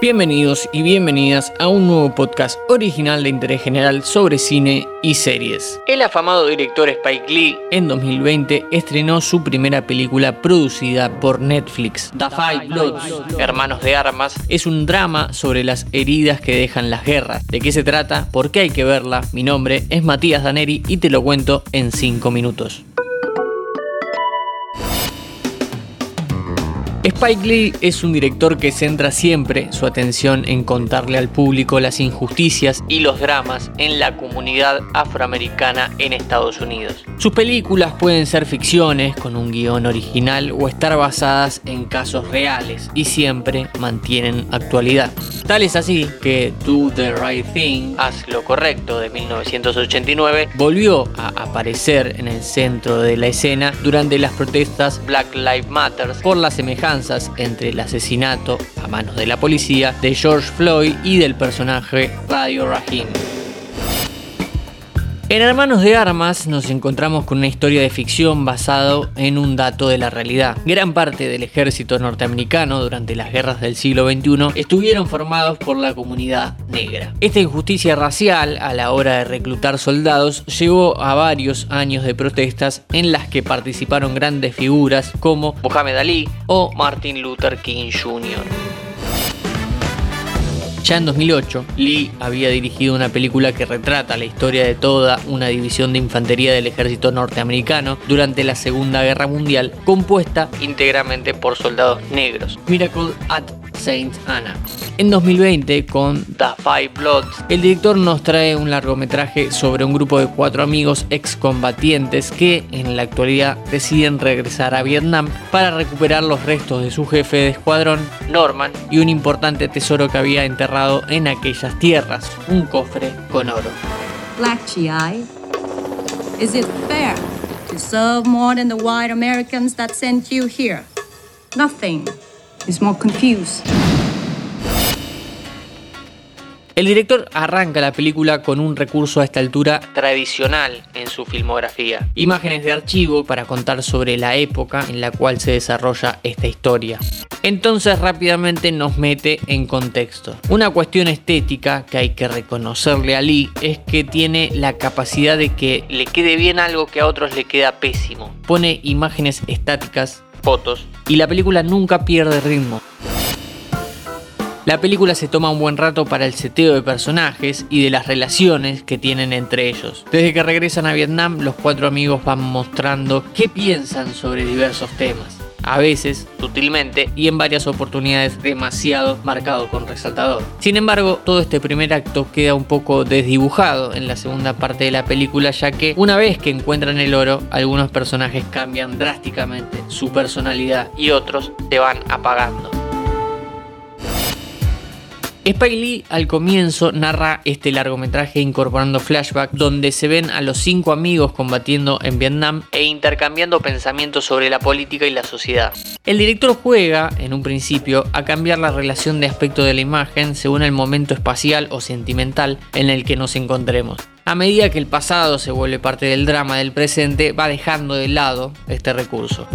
Bienvenidos y bienvenidas a un nuevo podcast original de interés general sobre cine y series. El afamado director Spike Lee en 2020 estrenó su primera película producida por Netflix, The Five Bloods, Hermanos de Armas. Es un drama sobre las heridas que dejan las guerras. ¿De qué se trata? ¿Por qué hay que verla? Mi nombre es Matías Daneri y te lo cuento en 5 minutos. Spike Lee es un director que centra siempre su atención en contarle al público las injusticias y los dramas en la comunidad afroamericana en Estados Unidos. Sus películas pueden ser ficciones con un guion original o estar basadas en casos reales y siempre mantienen actualidad. Tal es así que Do the Right Thing, Haz lo Correcto de 1989 volvió a aparecer en el centro de la escena durante las protestas Black Lives Matter por la semejanza entre el asesinato a manos de la policía de George Floyd y del personaje Radio Rahim. En Hermanos de Armas nos encontramos con una historia de ficción basado en un dato de la realidad. Gran parte del ejército norteamericano durante las guerras del siglo XXI estuvieron formados por la comunidad negra. Esta injusticia racial a la hora de reclutar soldados llevó a varios años de protestas en las que participaron grandes figuras como Muhammad Ali o Martin Luther King Jr. Ya en 2008, Lee había dirigido una película que retrata la historia de toda una división de infantería del ejército norteamericano durante la Segunda Guerra Mundial, compuesta íntegramente por soldados negros. Miracle at Saint Anna. En 2020, con The Five Bloods, el director nos trae un largometraje sobre un grupo de cuatro amigos excombatientes que en la actualidad deciden regresar a Vietnam para recuperar los restos de su jefe de escuadrón, Norman, y un importante tesoro que había enterrado en aquellas tierras, un cofre con oro. Black GI, is it fair to serve more than the white Americans that sent you here? Nothing is more confused. El director arranca la película con un recurso a esta altura tradicional en su filmografía. Imágenes de archivo para contar sobre la época en la cual se desarrolla esta historia. Entonces rápidamente nos mete en contexto. Una cuestión estética que hay que reconocerle a Lee es que tiene la capacidad de que le quede bien algo que a otros le queda pésimo. Pone imágenes estáticas, fotos, y la película nunca pierde ritmo. La película se toma un buen rato para el seteo de personajes y de las relaciones que tienen entre ellos. Desde que regresan a Vietnam, los cuatro amigos van mostrando qué piensan sobre diversos temas. A veces, sutilmente, y en varias oportunidades demasiado marcado con resaltador. Sin embargo, todo este primer acto queda un poco desdibujado en la segunda parte de la película, ya que una vez que encuentran el oro, algunos personajes cambian drásticamente su personalidad y otros se van apagando. Spike Lee al comienzo narra este largometraje incorporando flashback donde se ven a los cinco amigos combatiendo en Vietnam e intercambiando pensamientos sobre la política y la sociedad. El director juega, en un principio, a cambiar la relación de aspecto de la imagen según el momento espacial o sentimental en el que nos encontremos. A medida que el pasado se vuelve parte del drama del presente, va dejando de lado este recurso.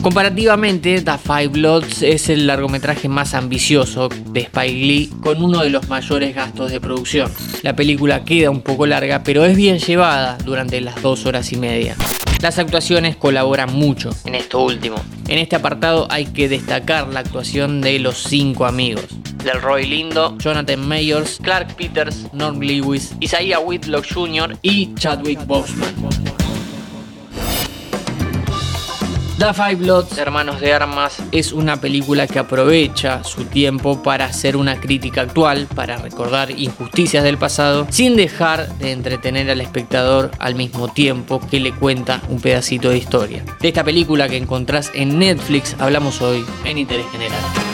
Comparativamente, The Five Bloods es el largometraje más ambicioso de Spike Lee con uno de los mayores gastos de producción. La película queda un poco larga, pero es bien llevada durante las dos horas y media. Las actuaciones colaboran mucho en esto último. En este apartado hay que destacar la actuación de los cinco amigos. Del Roy Lindo, Jonathan Mayors, Clark Peters, Norm Lewis, Isaiah Whitlock Jr. y Chadwick Boseman. The Five Bloods, Hermanos de Armas, es una película que aprovecha su tiempo para hacer una crítica actual, para recordar injusticias del pasado, sin dejar de entretener al espectador al mismo tiempo que le cuenta un pedacito de historia. De esta película que encontrás en Netflix hablamos hoy en Interés General.